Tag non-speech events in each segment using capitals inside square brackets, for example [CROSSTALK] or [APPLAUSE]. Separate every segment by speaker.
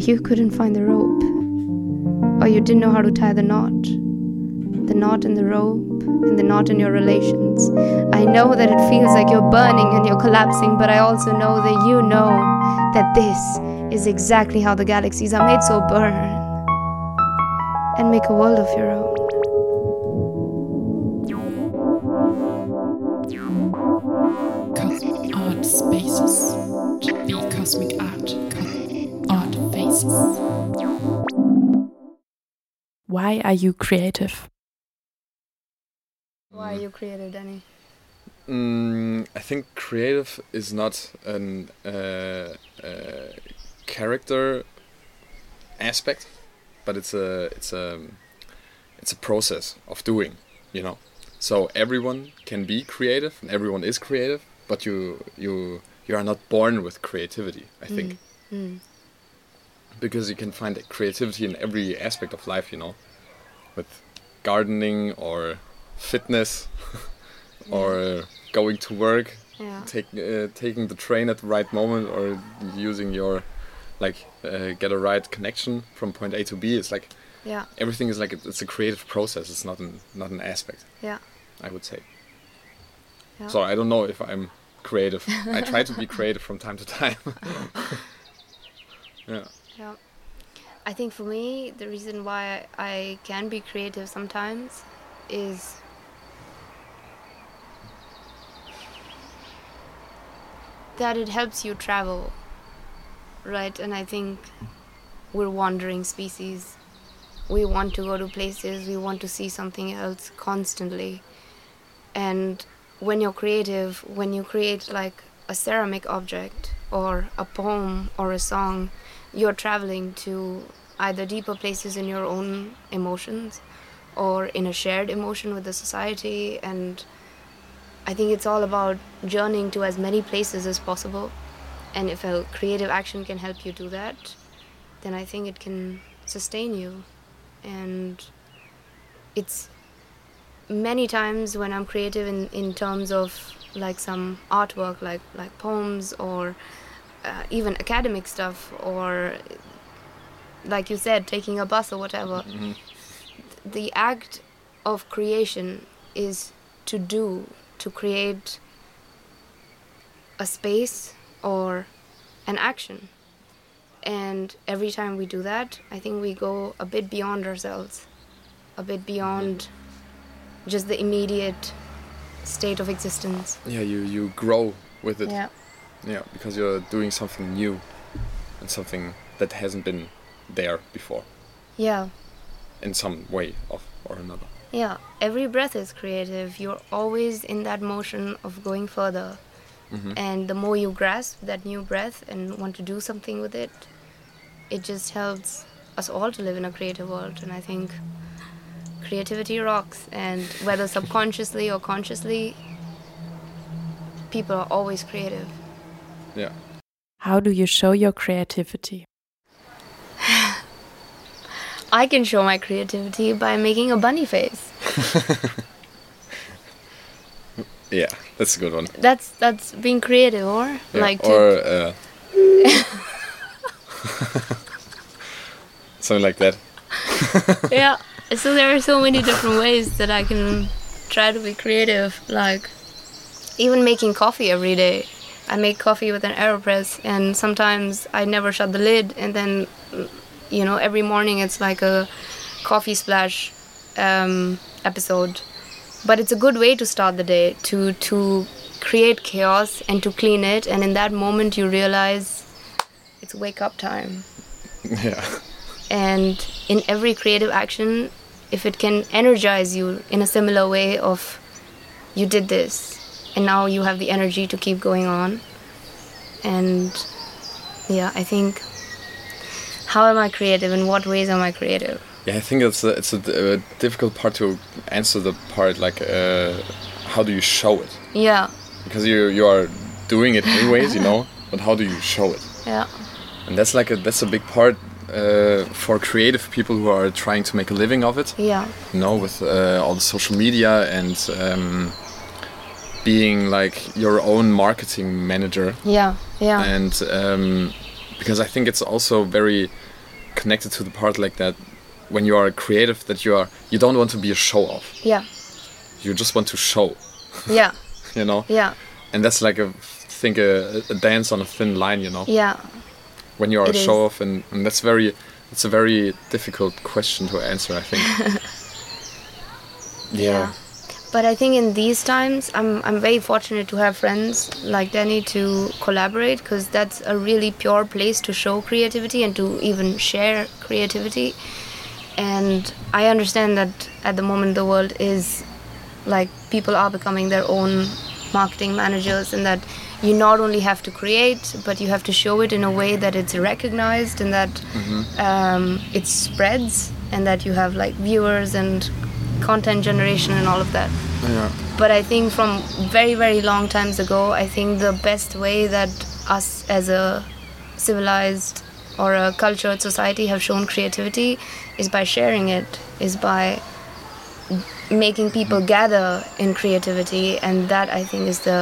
Speaker 1: but you couldn't find the rope. Or you didn't know how to tie the knot. The knot in the rope, and the knot in your relations. I know that it feels like you're burning and you're collapsing, but I also know that you know that this is exactly how the galaxies are made, so burn and make a world of your own.
Speaker 2: Why are you creative?
Speaker 1: Why are you creative, Danny?
Speaker 3: Mm, I think creative is not an uh, uh, character aspect, but it's a it's a it's a process of doing. You know, so everyone can be creative and everyone is creative, but you you you are not born with creativity. I think
Speaker 1: Mm.
Speaker 3: Because you can find creativity in every aspect of life. You know, with gardening or fitness [LAUGHS] or going to work
Speaker 1: Yeah.
Speaker 3: take, uh, taking the train at the right moment or using your like uh, get a right connection from point A to B it's like
Speaker 1: Yeah.
Speaker 3: everything is like it's a creative process it's not an not an aspect
Speaker 1: Yeah.
Speaker 3: I would say
Speaker 1: Yeah.
Speaker 3: so I don't know if I'm creative I try to be creative from time to time [LAUGHS] [LAUGHS] yeah
Speaker 1: Yeah. I think for me, the reason why I can be creative sometimes is that it helps you travel, right? And I think we're wandering species. We want to go to places, we want to see something else constantly. And when you're creative, when you create like a ceramic object or a poem or a song, you're traveling to either deeper places in your own emotions or in a shared emotion with the society. And i think it's all about journeying to as many places as possible. And if a creative action can help you do that then i think it can sustain you. And it's many times when i'm creative in, in terms of like some artwork like like poems or uh, even academic stuff or like you said taking a bus or whatever
Speaker 3: Mhm.
Speaker 1: the act of creation is to do to create a space or an action. And every time we do that i think we go a bit beyond ourselves a bit beyond just the immediate state of existence.
Speaker 3: Yeah you you grow with it.
Speaker 1: Yeah
Speaker 3: yeah because you're doing something new and something that hasn't been there before
Speaker 1: yeah
Speaker 3: in some way of or another
Speaker 1: Yeah, every breath is creative. You're always in that motion of going further.
Speaker 3: Mhm.
Speaker 1: And the more you grasp that new breath and want to do something with it, it just helps us all to live in a creative world. And I think creativity rocks. And whether subconsciously or consciously, people are always creative.
Speaker 3: Yeah
Speaker 2: How do you show your creativity? [SIGHS]
Speaker 1: I can show my creativity by making a bunny face. [LAUGHS]
Speaker 3: yeah that's a good one
Speaker 1: That's that's being creative, or
Speaker 3: Yeah,
Speaker 1: like to
Speaker 3: or uh, [LAUGHS] something like that. [LAUGHS]
Speaker 1: yeah. So there are so many different ways that I can try to be creative. Like even making coffee every day. I make coffee with an Aeropress, and sometimes I never shut the lid, and then you know every morning it's like a coffee splash um, episode. But it's a good way to start the day to to create chaos and to clean it, and in that moment you realize it's wake up time [LAUGHS]
Speaker 3: yeah,
Speaker 1: and in every creative action if it can energize you in a similar way of you did this and now you have the energy to keep going on and yeah i think how am i creative in what ways am i creative
Speaker 3: yeah. I think it's a, it's a, a difficult part to answer the part like uh, how do you show it
Speaker 1: yeah
Speaker 3: because you you are doing it anyways, you know. [LAUGHS] But how do you show it?
Speaker 1: yeah
Speaker 3: And that's like a that's a big part uh, for creative people who are trying to make a living of it.
Speaker 1: yeah
Speaker 3: you know, with uh, all the social media and um, being like your own marketing manager
Speaker 1: yeah yeah
Speaker 3: and um, because I think it's also very connected to the part like that when you are a creative that you are you don't want to be a show off.
Speaker 1: Yeah.
Speaker 3: You just want to show, [LAUGHS]
Speaker 1: Yeah. [LAUGHS]
Speaker 3: you know.
Speaker 1: Yeah.
Speaker 3: And that's like a think a, a dance on a thin line, you know.
Speaker 1: Yeah.
Speaker 3: When you are
Speaker 1: It
Speaker 3: a show off, and, and that's very it's a very difficult question to answer. I think. [LAUGHS] yeah.
Speaker 1: But I think in these times, I'm I'm very fortunate to have friends like Danny to collaborate because that's a really pure place to show creativity and to even share creativity. And I understand that at the moment the world is like people are becoming their own marketing managers and that you not only have to create but you have to show it in a way that it's recognized and that um, it spreads and that you have like viewers and content generation and all of that
Speaker 3: Yeah.
Speaker 1: but i think from very very long times ago i think the best way that us as a civilized or a cultured society have shown creativity is by sharing it is by making people gather in creativity and that i think is the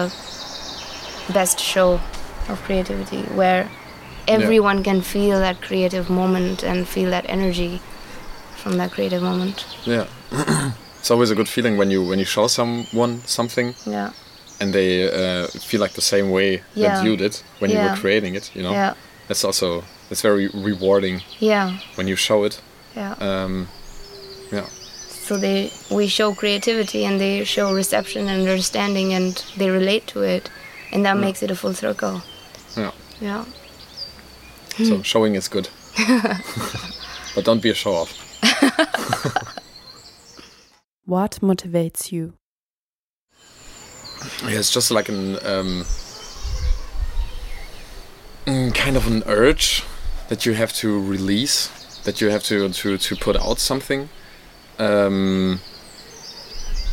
Speaker 1: best show of creativity where everyone can feel that creative moment and feel that energy from that creative moment
Speaker 3: Yeah. [CLEARS THROAT] it's always a good feeling when you when you show someone something
Speaker 1: yeah
Speaker 3: and they uh, feel like the same way
Speaker 1: Yeah.
Speaker 3: that you did when you were creating it. You know.
Speaker 1: yeah
Speaker 3: That's also it's very rewarding
Speaker 1: yeah
Speaker 3: when you show it.
Speaker 1: yeah
Speaker 3: Um, yeah.
Speaker 1: so they we show creativity and they show reception and understanding and they relate to it and that makes it a full circle
Speaker 3: Yeah.
Speaker 1: yeah
Speaker 3: So showing is good. [LAUGHS] [LAUGHS] but don't be a show off. [LAUGHS]
Speaker 4: What motivates you?
Speaker 3: Yeah, it's just like an um, mm, kind of an urge that you have to release, that you have to to to put out something. Um,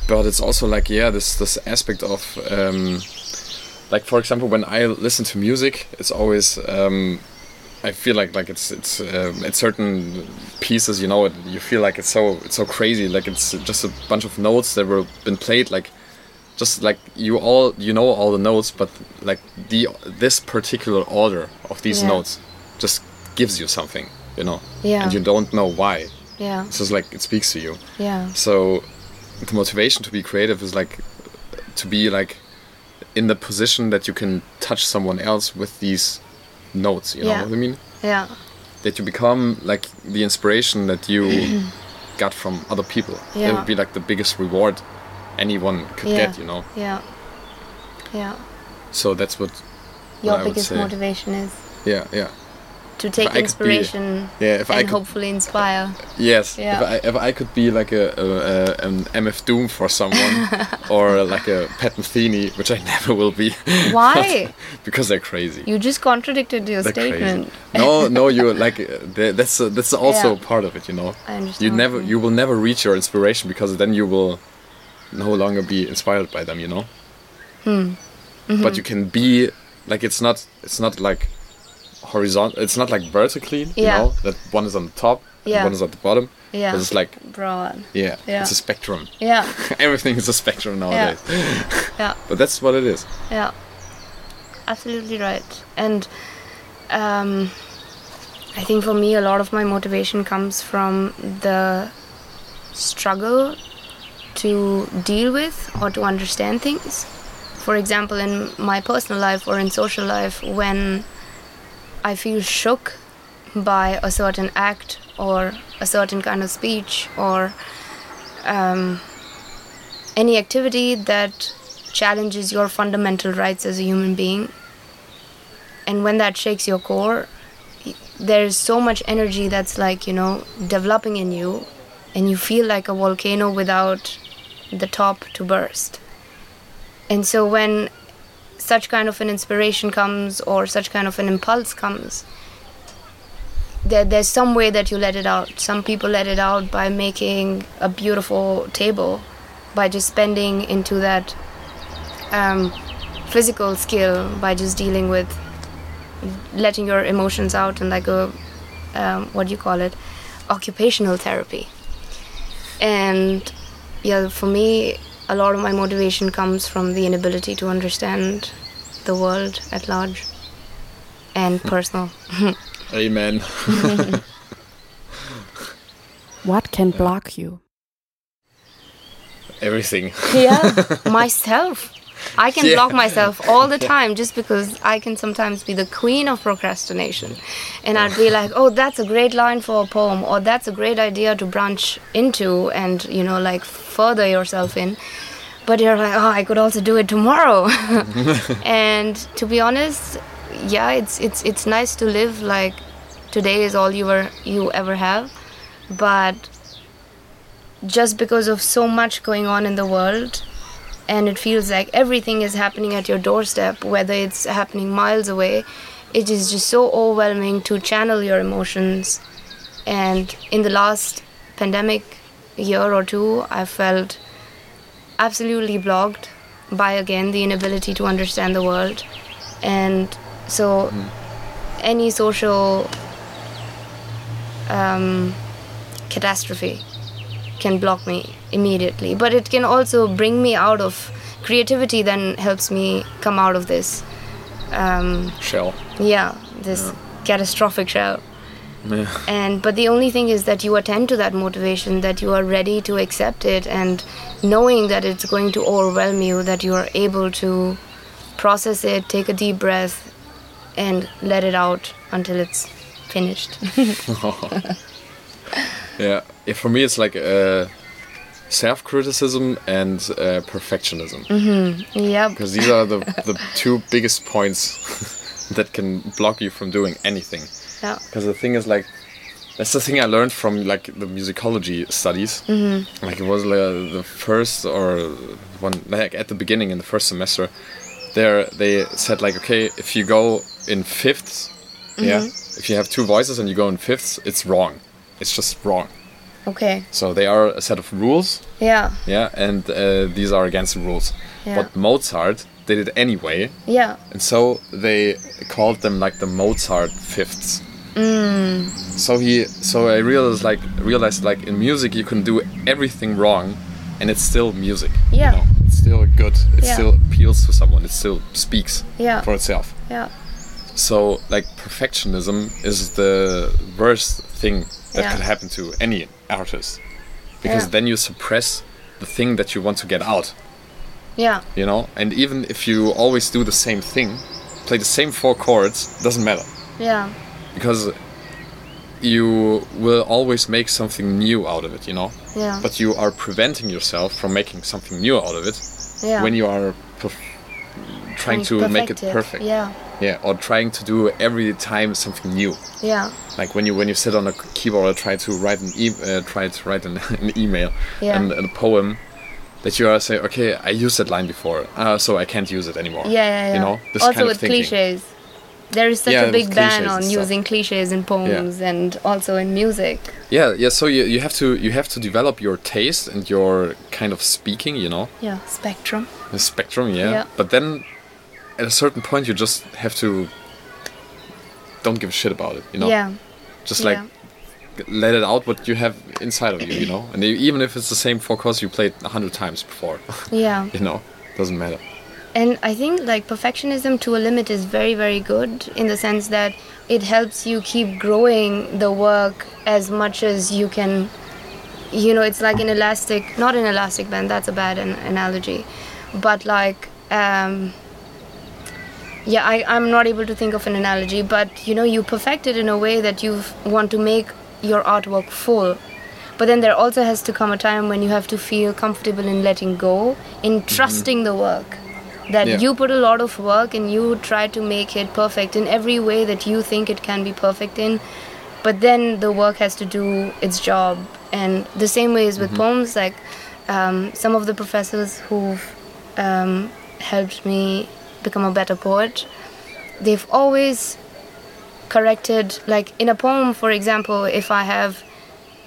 Speaker 3: but it's also like yeah, this this aspect of um, like for example, when I listen to music, it's always um, I feel like like it's it's um, it's certain pieces, you know, it, you feel like it's so it's so crazy, like it's just a bunch of notes that were been played like just like you all you know all the notes but like the this particular order of these
Speaker 1: Yeah.
Speaker 3: notes just gives you something you know?
Speaker 1: Yeah.
Speaker 3: and you don't know why.
Speaker 1: Yeah.
Speaker 3: It's just like it speaks to you.
Speaker 1: Yeah.
Speaker 3: So the motivation to be creative is like to be like in the position that you can touch someone else with these notes you know
Speaker 1: Yeah.
Speaker 3: what i mean?
Speaker 1: Yeah.
Speaker 3: That you become like the inspiration that you [CLEARS THROAT] got from other people. That
Speaker 1: Yeah.
Speaker 3: would be like the biggest reward anyone could
Speaker 1: yeah.
Speaker 3: get you know?
Speaker 1: Yeah. Yeah.
Speaker 3: So that's what
Speaker 1: your
Speaker 3: what
Speaker 1: biggest motivation is.
Speaker 3: Yeah yeah
Speaker 1: to take
Speaker 3: I could be-
Speaker 1: inspiration
Speaker 3: yeah if i
Speaker 1: and
Speaker 3: could
Speaker 1: hopefully inspire.
Speaker 3: Yes
Speaker 1: Yeah.
Speaker 3: if I if I could be like a, a, a an MF Doom for someone [LAUGHS] or like a Pat Metheny which I never will be.
Speaker 1: Why? [LAUGHS]
Speaker 3: Because they're crazy.
Speaker 1: You just contradicted your
Speaker 3: they're
Speaker 1: statement.
Speaker 3: Crazy no no you like uh, that's uh, that's also
Speaker 1: Yeah.
Speaker 3: part of it you know?
Speaker 1: I understand.
Speaker 3: You never you will never reach your inspiration because then you will no longer be inspired by them you know?
Speaker 1: Hmm. Mm-hmm.
Speaker 3: but you can be like it's not it's not like horizontal it's not like vertically
Speaker 1: Yeah.
Speaker 3: you know that one is on the top
Speaker 1: Yeah.
Speaker 3: and one is at the bottom
Speaker 1: yeah
Speaker 3: but it's like
Speaker 1: broad
Speaker 3: yeah,
Speaker 1: Yeah.
Speaker 3: it's a spectrum
Speaker 1: yeah [LAUGHS]
Speaker 3: everything is a spectrum nowadays [LAUGHS]
Speaker 1: yeah
Speaker 3: but that's what it is
Speaker 1: Yeah, absolutely right. And um, I think for me, a lot of my motivation comes from the struggle to deal with or to understand things. For example, in my personal life or in social life, when I feel shook by a certain act or a certain kind of speech or um, any activity that challenges your fundamental rights as a human being. And when that shakes your core, there's so much energy that's like, you know, developing in you, and you feel like a volcano without the top to burst. And so when such kind of an inspiration comes or such kind of an impulse comes, there, there's some way that you let it out. Some people let it out by making a beautiful table, by just spending into that um, physical skill, by just dealing with letting your emotions out and like a um, what do you call it, occupational therapy. And yeah, for me, a lot of my motivation comes from the inability to understand the world at large. and personal. [LAUGHS]
Speaker 3: Amen. [LAUGHS]
Speaker 4: What can block you?
Speaker 3: Everything.
Speaker 1: yeah [LAUGHS] myself i can
Speaker 3: Yeah.
Speaker 1: block myself all the time just because i can sometimes be the queen of procrastination. And i'd be like oh that's a great line for a poem or that's a great idea to branch into and you know like further yourself in. But you're like oh i could also do it tomorrow. [LAUGHS] And to be honest yeah it's it's it's nice to live like today is all you were you ever have. But just because of so much going on in the world and it feels like everything is happening at your doorstep whether it's happening miles away. It is just so overwhelming to channel your emotions. And in the last pandemic year or two i felt absolutely blocked by again the inability to understand the world. And so any social um, catastrophe can block me immediately but it can also bring me out of creativity then helps me come out of this um,
Speaker 3: Shell.
Speaker 1: yeah this catastrophic shell
Speaker 3: Yeah.
Speaker 1: and but the only thing is that you attend to that motivation that you are ready to accept it and knowing that it's going to overwhelm you that you are able to process it take a deep breath and let it out until it's finished [LAUGHS] [LAUGHS]
Speaker 3: Yeah. yeah. For me, it's like uh, self-criticism and uh, perfectionism.
Speaker 1: yeah
Speaker 3: because these are the, the two biggest points [LAUGHS] that can block you from doing anything
Speaker 1: yeah
Speaker 3: because the thing is like that's the thing i learned from like the musicology studies mm-hmm. like it was like, the first or one like at the beginning in the first semester there they said like okay if you go in fifths yeah if you have two voices and you go in fifths it's wrong it's just wrong
Speaker 1: okay
Speaker 3: so they are a set of rules
Speaker 1: yeah
Speaker 3: yeah and uh, these are against the rules
Speaker 1: Yeah.
Speaker 3: but mozart did it anyway
Speaker 1: yeah
Speaker 3: and so they called them like the mozart fifths
Speaker 1: Mm.
Speaker 3: so he so i realized like realized like in music you can do everything wrong and it's still music
Speaker 1: Yeah.
Speaker 3: you know? it's still good it
Speaker 1: Yeah.
Speaker 3: still appeals to someone it still speaks
Speaker 1: Yeah.
Speaker 3: for itself
Speaker 1: yeah
Speaker 3: so like perfectionism is the worst thing that
Speaker 1: Yeah.
Speaker 3: could happen to any artist. Because
Speaker 1: Yeah.
Speaker 3: then you suppress the thing that you want to get out.
Speaker 1: Yeah.
Speaker 3: You know? And even if you always do the same thing play the same four chords doesn't matter.
Speaker 1: Yeah.
Speaker 3: Because you will always make something new out of it you know?
Speaker 1: Yeah.
Speaker 3: But you are preventing yourself from making something new out of it
Speaker 1: yeah.
Speaker 3: when you are perf- trying to make it
Speaker 1: perfect
Speaker 3: perfect.
Speaker 1: Yeah
Speaker 3: yeah or trying to do every time something new
Speaker 1: yeah
Speaker 3: like when you when you sit on a keyboard or try to write an e- uh, try to write an, [LAUGHS] an email
Speaker 1: Yeah.
Speaker 3: and, and a poem that you are saying okay I used that line before uh, so I can't use it anymore
Speaker 1: Yeah, yeah, yeah.
Speaker 3: you know this
Speaker 1: also
Speaker 3: kind of
Speaker 1: with
Speaker 3: thinking.
Speaker 1: cliches. There is such
Speaker 3: Yeah,
Speaker 1: a big ban on using cliches in poems and also in music.
Speaker 3: yeah yeah so you, you have to you have to develop your taste and your kind of speaking you know
Speaker 1: Yeah, spectrum.
Speaker 3: the spectrum yeah.
Speaker 1: Yeah.
Speaker 3: but then at a certain point you just have to don't give a shit about it you know
Speaker 1: Yeah,
Speaker 3: just like
Speaker 1: yeah.
Speaker 3: let it out what you have inside of you you know and even if it's the same four chords you played a hundred times before [LAUGHS]
Speaker 1: yeah.
Speaker 3: you know doesn't matter
Speaker 1: And I think like perfectionism to a limit is very, very good in the sense that it helps you keep growing the work as much as you can. You know, it's like an elastic, not an elastic band, that's a bad an- analogy, but like, um, yeah, I, I'm not able to think of an analogy, but you know, you perfect it in a way that you want to make your artwork full. But then there also has to come a time when you have to feel comfortable in letting go, in trusting the work. That
Speaker 3: Yeah.
Speaker 1: you put a lot of work and you try to make it perfect in every way that you think it can be perfect in. But then the work has to do its job. And the same way is with poems, like um, some of the professors who've um, helped me become a better poet, they've always corrected, like in a poem, for example, if I have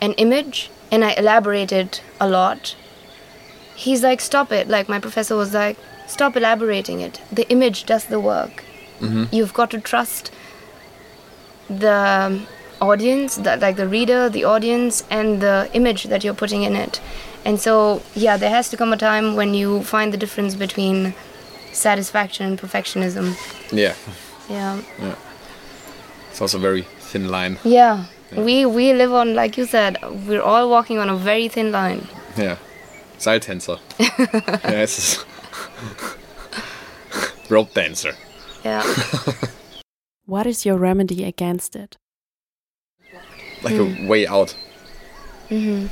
Speaker 1: an image and I elaborate it a lot, he's like, stop it. Like my professor was like, stop elaborating it. The image does the work. Mm-hmm. You've got to trust the audience, that like the reader, the audience, and the image that you're putting in it. And so, yeah, there has to come a time when you find the difference between satisfaction and perfectionism.
Speaker 3: yeah
Speaker 1: Yeah. Yeah.
Speaker 3: It's also a very thin line.
Speaker 1: Yeah. We we live on like you said, we're all walking on a very thin line.
Speaker 3: Yeah. Seiltänzer. yeah, it's just rope dancer.
Speaker 1: Yeah. [LAUGHS]
Speaker 4: What is your remedy against it?
Speaker 3: Like a way out.
Speaker 1: mhm.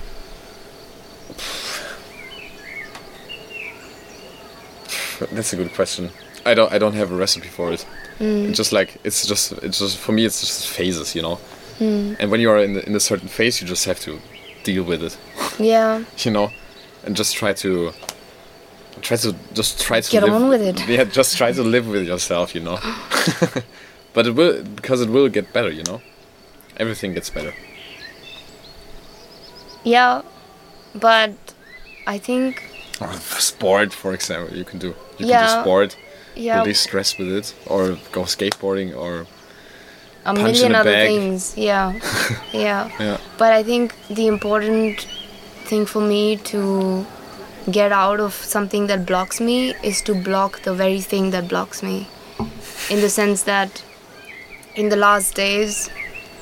Speaker 1: [LAUGHS]
Speaker 3: That's a good question. I don't I don't have a recipe for it.
Speaker 1: Mm.
Speaker 3: It's just like it's just it's just for me it's just phases, you know.
Speaker 1: Mm.
Speaker 3: And when you are in in a certain phase, you just have to deal with it,
Speaker 1: Yeah. [LAUGHS]
Speaker 3: you know, and just try to try to just try to
Speaker 1: Get
Speaker 3: live,
Speaker 1: on with it. [LAUGHS]
Speaker 3: Yeah, just try to live with yourself, you know. but it will because it will get better, you know. Everything gets better.
Speaker 1: Yeah. But I think
Speaker 3: Or sport, for example, you can do. You can
Speaker 1: Yeah.
Speaker 3: do sport,
Speaker 1: yeah
Speaker 3: release stress with it, or go skateboarding, or
Speaker 1: a million
Speaker 3: a
Speaker 1: other
Speaker 3: bag.
Speaker 1: things. Yeah. [LAUGHS] yeah.
Speaker 3: yeah,
Speaker 1: But I think the important thing for me to get out of something that blocks me is to block the very thing that blocks me. In the sense that in the last days,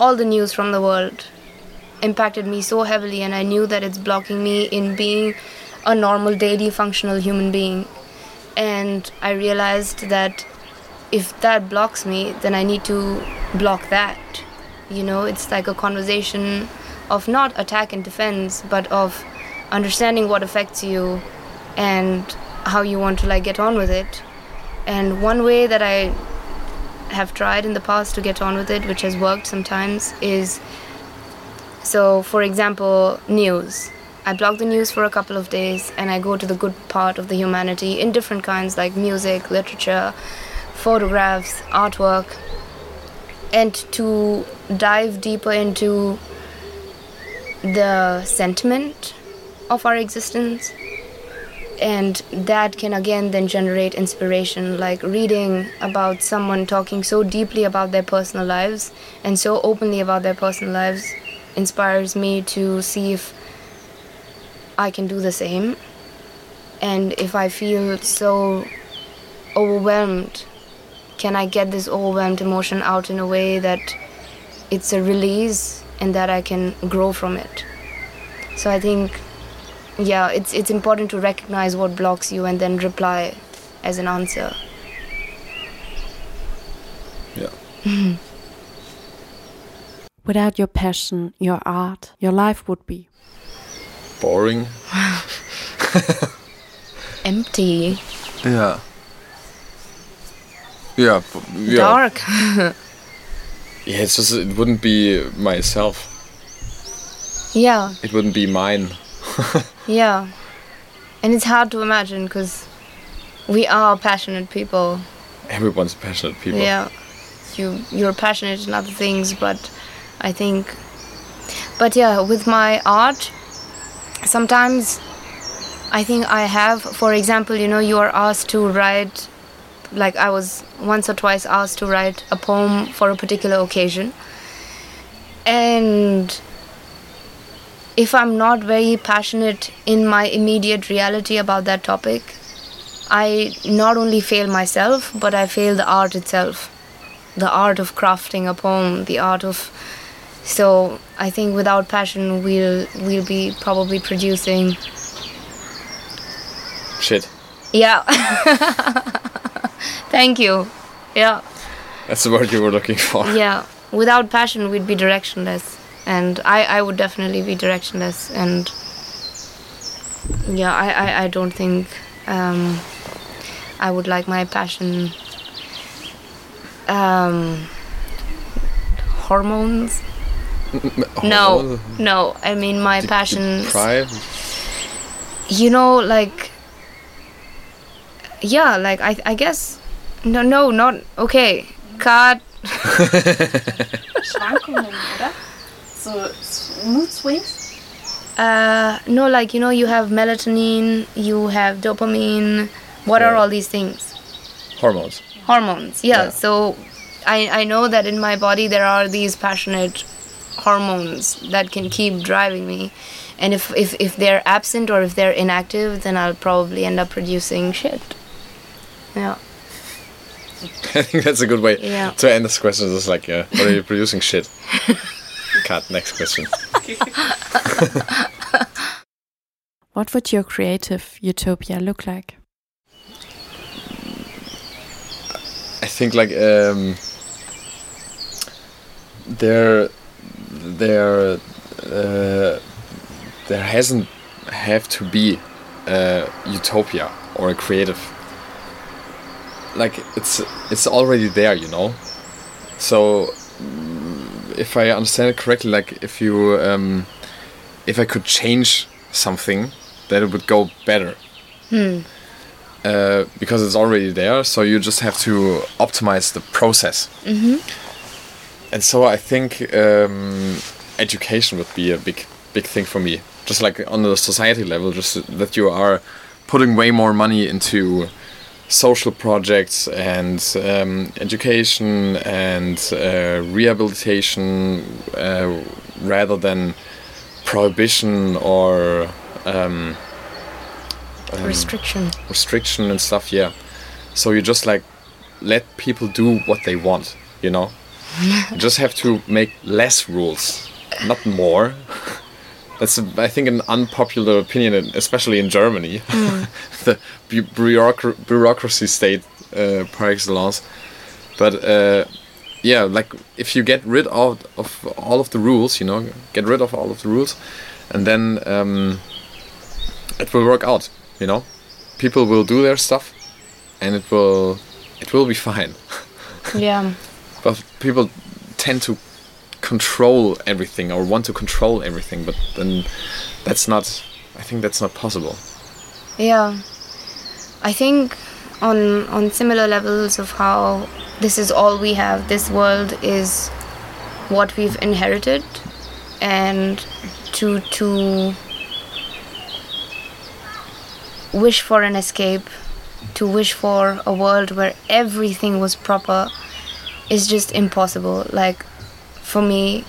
Speaker 1: all the news from the world impacted me so heavily, and I knew that it's blocking me in being a normal, daily, functional human being. And I realized that if that blocks me, then I need to block that. You know, it's like a conversation of not attack and defense, but of understanding what affects you and how you want to like get on with it. And one way that I have tried in the past to get on with it, which has worked sometimes, is so for example, news. I block the news for a couple of days and I go to the good part of the humanity in different kinds like music, literature, photographs, artwork, and to dive deeper into the sentiment of our existence. And that can again then generate inspiration, like reading about someone talking so deeply about their personal lives and so openly about their personal lives inspires me to see if I can do the same. And if I feel so overwhelmed, can I get this overwhelmed emotion out in a way that it's a release and that I can grow from it? So I think, yeah, it's it's important to recognize what blocks you and then reply as an answer.
Speaker 3: yeah. [LAUGHS]
Speaker 4: Without your passion, your art, your life would be.
Speaker 3: Boring. [LAUGHS]
Speaker 1: Empty,
Speaker 3: Yeah. Yeah. yeah.
Speaker 1: dark. [LAUGHS]
Speaker 3: Yeah, it's just it wouldn't be myself.
Speaker 1: yeah,
Speaker 3: It wouldn't be mine. [LAUGHS]
Speaker 1: yeah. And it's hard to imagine because we are passionate people.
Speaker 3: Everyone's passionate people.
Speaker 1: Yeah, you you're passionate in other things, but I think, but yeah, with my art, sometimes I think I have, for example, you know, you are asked to write, like I was once or twice asked to write a poem for a particular occasion, and if I'm not very passionate in my immediate reality about that topic, I not only fail myself, but I fail the art itself. The art of crafting a poem, the art of so I think without passion we'll we'll be probably producing
Speaker 3: Shit.
Speaker 1: Yeah. [LAUGHS] Thank you. Yeah.
Speaker 3: That's the word you were looking for. [LAUGHS]
Speaker 1: Yeah. Without passion we'd be directionless. And I, I would definitely be directionless and yeah, I, I, I don't think um, I would like my passion um, hormones. No, no. I mean my
Speaker 3: De-
Speaker 1: passion.
Speaker 3: Deprive.
Speaker 1: You know, like yeah, like I, I guess no, no, not okay. Cut.
Speaker 2: Schwankungen, oder? So mood swings?
Speaker 1: Uh, no, like you know, you have melatonin, you have dopamine. What are all these things?
Speaker 3: Hormones.
Speaker 1: Hormones. Yeah.
Speaker 3: Yeah.
Speaker 1: So, I I know that in my body there are these passionate hormones that can keep driving me, and if if if they're absent or if they're inactive, then I'll probably end up producing shit. Yeah. [LAUGHS]
Speaker 3: I think that's a good way
Speaker 1: Yeah.
Speaker 3: to end this question. It's like, uh, what are you producing? Shit. [LAUGHS] Cut. Next question. [LAUGHS]
Speaker 4: What would your creative utopia look like?
Speaker 3: I think like um, there, there, uh, there hasn't have to be a utopia or a creative. Like it's it's already there, you know. So, mm, if I understand it correctly, like if you um, if I could change something, that it would go better uh, because it's already there. So you just have to optimize the process. And so I think um, education would be a big, big thing for me. Just like on the society level, just that you are putting way more money into social projects and um, education and uh, rehabilitation uh, rather than prohibition or um, um,
Speaker 1: Restriction.
Speaker 3: restriction and stuff yeah so you just like let people do what they want you know you [LAUGHS] just have to make less rules not more. [LAUGHS] That's i think an unpopular opinion especially in germany. [LAUGHS] The bu- bureaucra- bureaucracy state uh, par excellence. But uh, yeah like if you get rid of, of all of the rules you know get rid of all of the rules and then um, it will work out you know? People will do their stuff and it will it will be fine.
Speaker 1: Yeah.
Speaker 3: But people tend to control everything or want to control everything but then that's not i think that's not possible
Speaker 1: Yeah. I think on on similar levels of how this is all we have, this world is what we've inherited and to to wish for an escape, to wish for a world where everything was proper is just impossible. Like for me,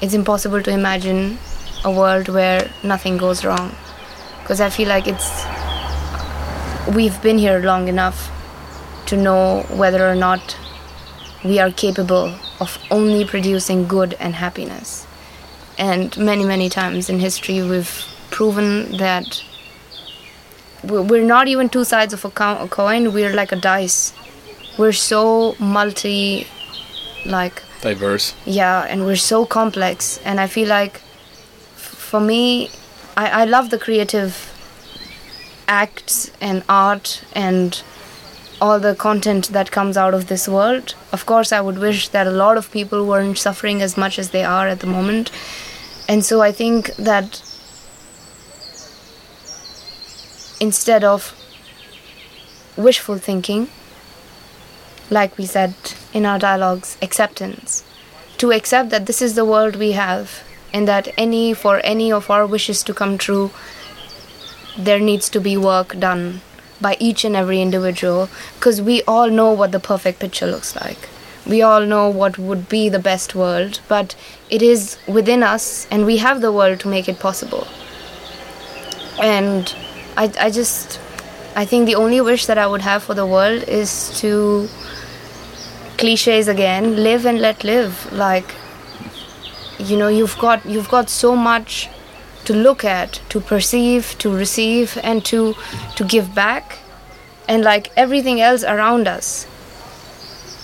Speaker 1: it's impossible to imagine a world where nothing goes wrong because I feel like it's we've been here long enough to know whether or not we are capable of only producing good and happiness. And many, many times in history, we've proven that we- we're not even two sides of a coin, we're like a dice. We're so multi, like,
Speaker 3: diverse.
Speaker 1: yeah and we're so complex. And i feel like f- for me I, I love the creative acts and art and all the content that comes out of this world. Of course i would wish that a lot of people weren't suffering as much as they are at the moment. And so i think that instead of wishful thinking like we said in our dialogues, acceptance. To accept that this is the world we have, and that any for any of our wishes to come true, there needs to be work done by each and every individual, because we all know what the perfect picture looks like. We all know what would be the best world, but it is within us, and we have the world to make it possible. And I, I just, I think the only wish that I would have for the world is to cliches again live and let live. Like you know you've got you've got so much to look at to perceive to receive and to to give back. And like everything else around us.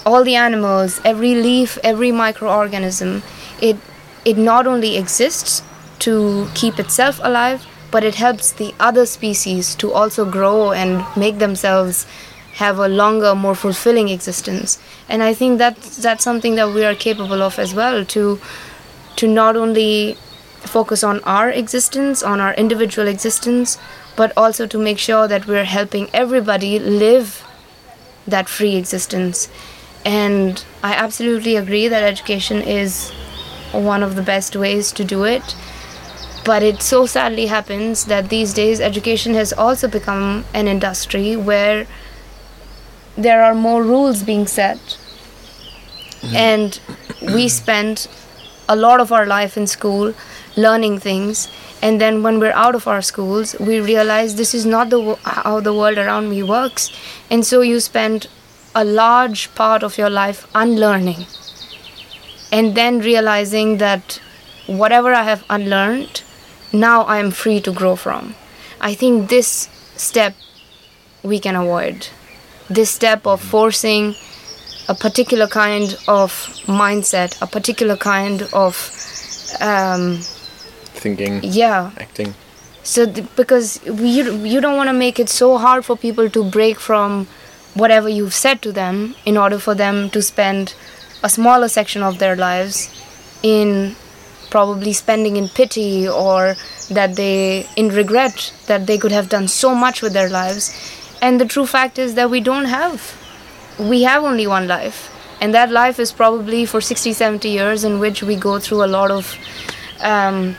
Speaker 1: All the animals every leaf every microorganism it it not only exists to keep itself alive but it helps the other species to also grow and make themselves have a longer more fulfilling existence. And i think that that's something that we are capable of as well to to not only focus on our existence on our individual existence but also to make sure that we're helping everybody live that free existence. And i absolutely agree that education is one of the best ways to do it but it so sadly happens that these days education has also become an industry where there are more rules being set. Mm-hmm. And we spend a lot of our life in school learning things. And then when we're out of our schools we realize this is not the wo- how the world around me works. And so you spend a large part of your life unlearning. And then realizing that whatever I have unlearned, now I am free to grow from. I think this step we can avoid. This step of forcing a particular kind of mindset, a particular kind of, um,
Speaker 3: Thinking,
Speaker 1: yeah,
Speaker 3: acting.
Speaker 1: so th- because you you don't want to make it so hard for people to break from whatever you've said to them in order for them to spend a smaller section of their lives in probably spending in pity or that they in regret that they could have done so much with their lives and the true fact is that we don't have we have only one life and that life is probably for 60 70 years in which we go through a lot of um,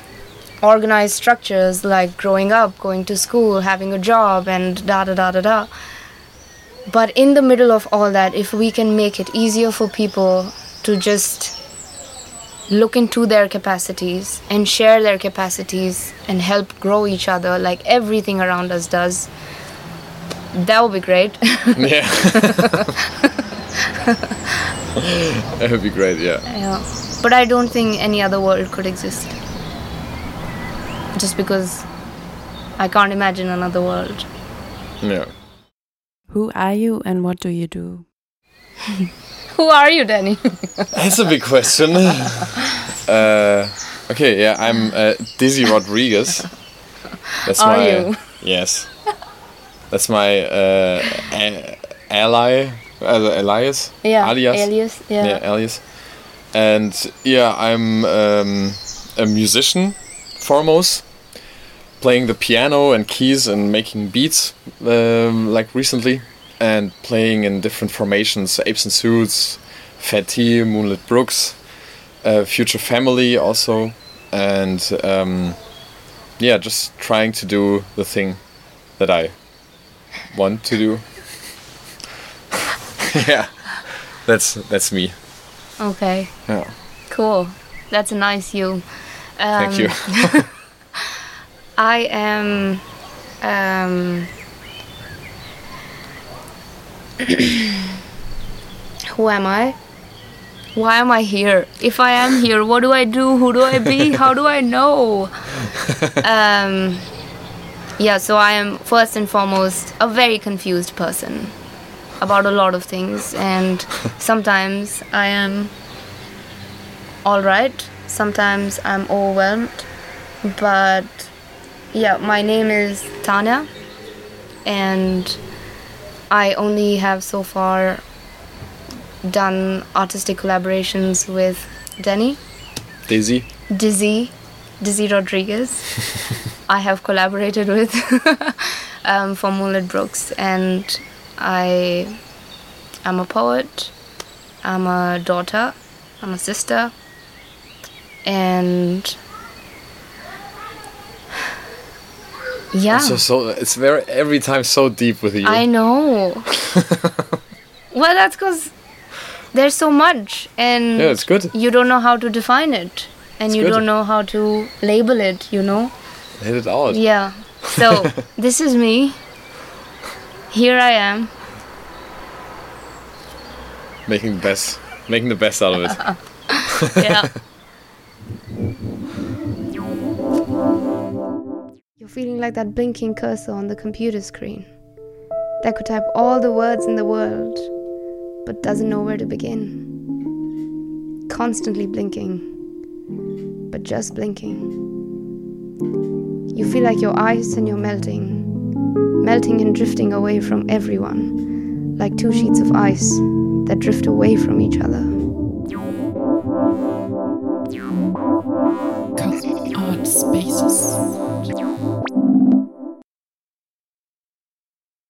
Speaker 1: organized structures like growing up, going to school, having a job, and da da da da da. But in the middle of all that, if we can make it easier for people to just look into their capacities and share their capacities and help grow each other like everything around us does, that would be great. [LAUGHS]
Speaker 3: yeah. [LAUGHS] that would be great, yeah.
Speaker 1: Yeah. But I don't think any other world could exist. Just because I can't imagine another world.
Speaker 3: Yeah.
Speaker 4: Who are you and what do you do? [LAUGHS]
Speaker 1: Who are you, Danny?
Speaker 3: That's a big question. uh, okay, yeah, I'm uh, Dizzy Rodriguez. That's
Speaker 1: Are
Speaker 3: my
Speaker 1: you?
Speaker 3: yes. That's my uh, a- ally, uh, alias,
Speaker 1: yeah.
Speaker 3: alias,
Speaker 1: Alias. Yeah.
Speaker 3: yeah, alias. And yeah, I'm um, a musician foremost, playing the piano and keys and making beats um, like recently, and playing in different formations: Apes and Suits, Fatty, Moonlit Brooks, uh, Future Family also, and um, yeah, just trying to do the thing that I want to do. [LAUGHS] yeah, that's that's me.
Speaker 1: Okay.
Speaker 3: Yeah.
Speaker 1: Cool. That's a nice you. Um,
Speaker 3: Thank you. [LAUGHS]
Speaker 1: I am. Um, [CLEARS THROAT] who am I? Why am I here? If I am here, what do I do? Who do I be? How do I know? [LAUGHS] Um, yeah, so I am first and foremost a very confused person about a lot of things, and [LAUGHS] sometimes I am alright, sometimes I'm overwhelmed, but yeah, my name is Tanya, and I only have so far done artistic collaborations with Denny,
Speaker 3: Daisy.
Speaker 1: Dizzy, Dizzy Rodriguez. [LAUGHS] I have collaborated with [LAUGHS] um, for Moonlit Brooks, and I am a poet. I'm a daughter. I'm a sister, and yeah,
Speaker 3: So so it's very every time so deep with you.
Speaker 1: I know. [LAUGHS] well, that's because there's so much, and
Speaker 3: Yeah, it's good.
Speaker 1: you don't know how to define it, and
Speaker 3: It's
Speaker 1: you
Speaker 3: good.
Speaker 1: don't know how to label it. You know.
Speaker 3: Hit it out.
Speaker 1: Yeah. So [LAUGHS] this is me. Here I am.
Speaker 3: Making the best, making the best out of it. [LAUGHS]
Speaker 1: Yeah. [LAUGHS] You're feeling like that blinking cursor on the computer screen that could type all the words in the world but doesn't know where to begin. Constantly blinking, but just blinking. You feel like your eyes and you're melting, melting and drifting away from everyone, like two sheets of ice that drift away from each other. Cut art spaces.